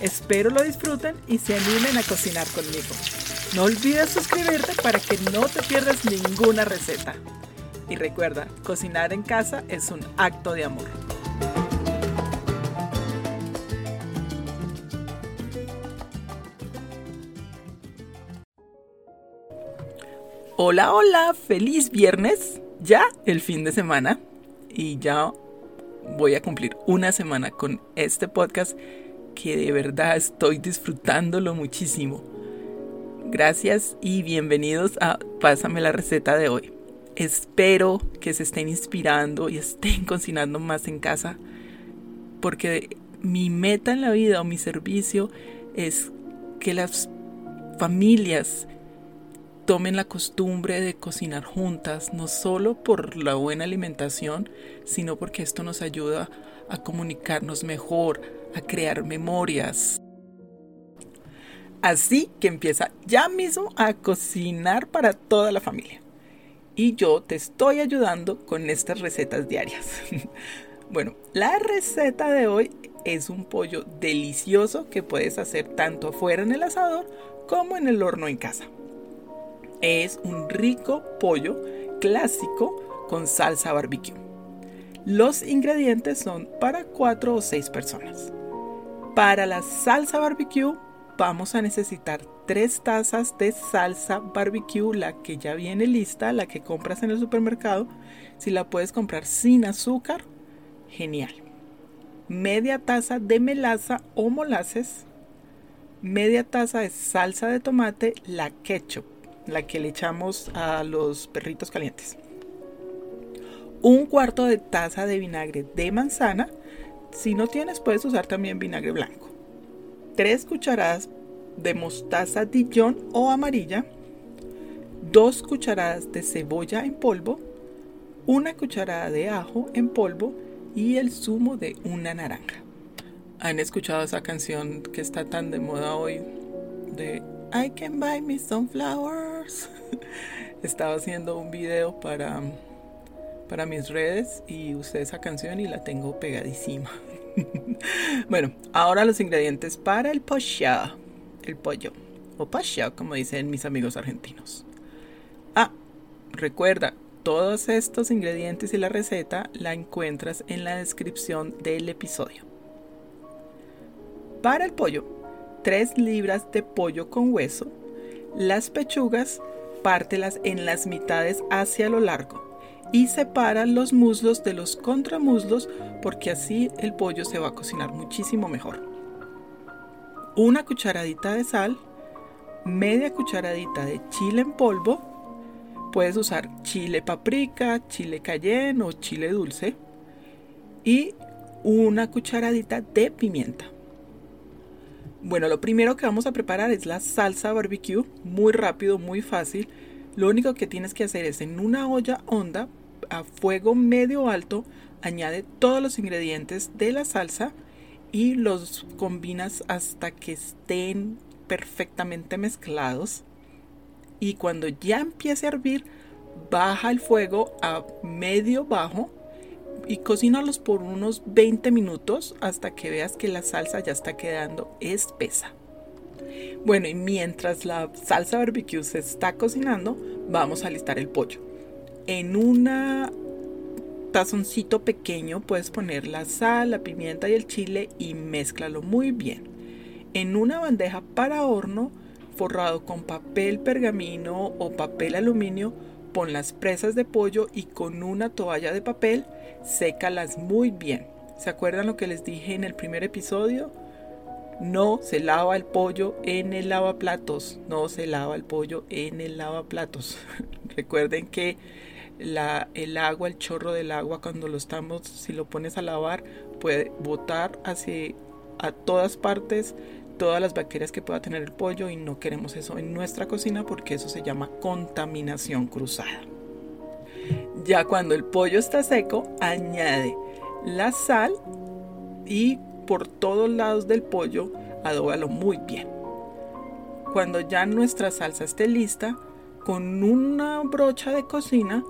Espero lo disfruten y se animen a cocinar conmigo. No olvides suscribirte para que no te pierdas ninguna receta. Y recuerda, cocinar en casa es un acto de amor. Hola, hola, feliz viernes. Ya el fin de semana. Y ya voy a cumplir una semana con este podcast que de verdad estoy disfrutándolo muchísimo. Gracias y bienvenidos a Pásame la receta de hoy. Espero que se estén inspirando y estén cocinando más en casa porque mi meta en la vida o mi servicio es que las familias tomen la costumbre de cocinar juntas, no solo por la buena alimentación, sino porque esto nos ayuda a comunicarnos mejor, a crear memorias. Así que empieza ya mismo a cocinar para toda la familia. Y yo te estoy ayudando con estas recetas diarias. bueno, la receta de hoy es un pollo delicioso que puedes hacer tanto afuera en el asador como en el horno en casa. Es un rico pollo clásico con salsa barbecue. Los ingredientes son para 4 o 6 personas. Para la salsa barbecue vamos a necesitar 3 tazas de salsa barbecue, la que ya viene lista, la que compras en el supermercado. Si la puedes comprar sin azúcar, genial. Media taza de melaza o molasses. Media taza de salsa de tomate, la ketchup la que le echamos a los perritos calientes. Un cuarto de taza de vinagre de manzana. Si no tienes, puedes usar también vinagre blanco. Tres cucharadas de mostaza Dijon o amarilla. Dos cucharadas de cebolla en polvo. Una cucharada de ajo en polvo y el zumo de una naranja. ¿Han escuchado esa canción que está tan de moda hoy de I can buy me some flowers. Estaba haciendo un video para, para mis redes y usé esa canción y la tengo pegadísima. bueno, ahora los ingredientes para el pollo. El pollo. O pollo, como dicen mis amigos argentinos. Ah, recuerda, todos estos ingredientes y la receta la encuentras en la descripción del episodio. Para el pollo 3 libras de pollo con hueso. Las pechugas, pártelas en las mitades hacia lo largo y separa los muslos de los contramuslos porque así el pollo se va a cocinar muchísimo mejor. Una cucharadita de sal, media cucharadita de chile en polvo, puedes usar chile paprika, chile cayenne o chile dulce y una cucharadita de pimienta. Bueno, lo primero que vamos a preparar es la salsa barbecue, muy rápido, muy fácil. Lo único que tienes que hacer es en una olla honda a fuego medio alto, añade todos los ingredientes de la salsa y los combinas hasta que estén perfectamente mezclados. Y cuando ya empiece a hervir, baja el fuego a medio bajo y cocínalos por unos 20 minutos hasta que veas que la salsa ya está quedando espesa. Bueno, y mientras la salsa barbecue se está cocinando, vamos a listar el pollo. En una tazoncito pequeño puedes poner la sal, la pimienta y el chile y mézclalo muy bien. En una bandeja para horno forrado con papel pergamino o papel aluminio, pon las presas de pollo y con una toalla de papel sécalas muy bien. ¿Se acuerdan lo que les dije en el primer episodio? No se lava el pollo en el lavaplatos. No se lava el pollo en el lavaplatos. Recuerden que la, el agua, el chorro del agua, cuando lo estamos, si lo pones a lavar, puede botar hacia a todas partes todas las bacterias que pueda tener el pollo y no queremos eso en nuestra cocina porque eso se llama contaminación cruzada. Ya cuando el pollo está seco, añade la sal y por todos lados del pollo adóbalo muy bien. Cuando ya nuestra salsa esté lista, con una brocha de cocina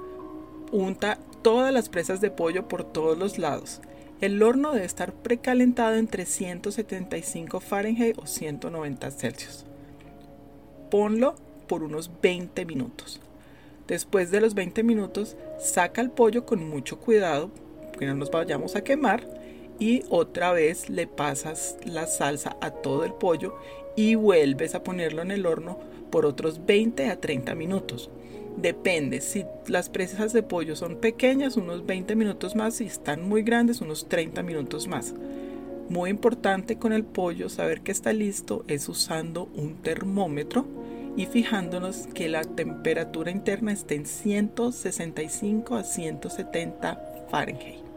unta todas las presas de pollo por todos los lados. El horno debe estar precalentado en 375 Fahrenheit o 190 Celsius. Ponlo por unos 20 minutos. Después de los 20 minutos, saca el pollo con mucho cuidado, que no nos vayamos a quemar, y otra vez le pasas la salsa a todo el pollo y vuelves a ponerlo en el horno por otros 20 a 30 minutos. Depende, si las presas de pollo son pequeñas, unos 20 minutos más, si están muy grandes, unos 30 minutos más. Muy importante con el pollo saber que está listo es usando un termómetro y fijándonos que la temperatura interna esté en 165 a 170 Fahrenheit.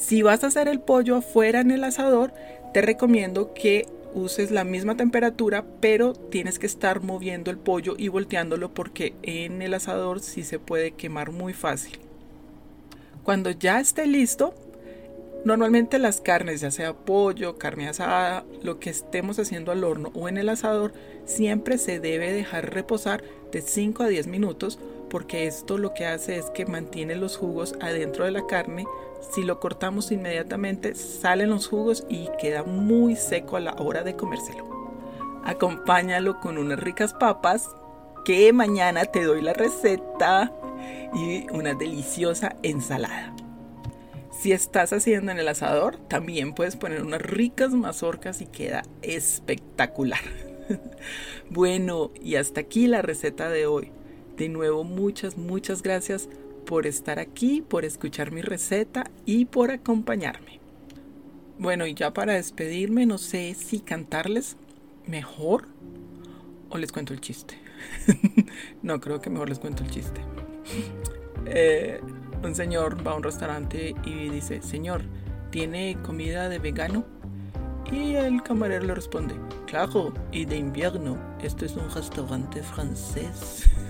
Si vas a hacer el pollo afuera en el asador, te recomiendo que uses la misma temperatura, pero tienes que estar moviendo el pollo y volteándolo porque en el asador sí se puede quemar muy fácil. Cuando ya esté listo, normalmente las carnes, ya sea pollo, carne asada, lo que estemos haciendo al horno o en el asador, siempre se debe dejar reposar de 5 a 10 minutos porque esto lo que hace es que mantiene los jugos adentro de la carne. Si lo cortamos inmediatamente salen los jugos y queda muy seco a la hora de comérselo. Acompáñalo con unas ricas papas que mañana te doy la receta y una deliciosa ensalada. Si estás haciendo en el asador, también puedes poner unas ricas mazorcas y queda espectacular. bueno, y hasta aquí la receta de hoy. De nuevo, muchas, muchas gracias por estar aquí, por escuchar mi receta y por acompañarme. Bueno, y ya para despedirme, no sé si cantarles mejor o les cuento el chiste. no, creo que mejor les cuento el chiste. Eh, un señor va a un restaurante y dice, señor, ¿tiene comida de vegano? Y el camarero le responde, claro, y de invierno, esto es un restaurante francés.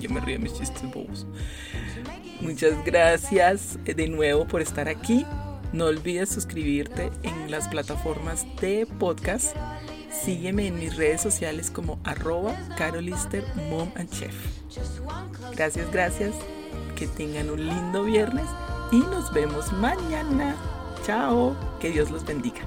Yo me río de mis chistes bobos. Muchas gracias eh, de nuevo por estar aquí. No olvides suscribirte en las plataformas de podcast. Sígueme en mis redes sociales como arroba carolister mom and chef. Gracias, gracias. Que tengan un lindo viernes y nos vemos mañana. Chao. Que Dios los bendiga.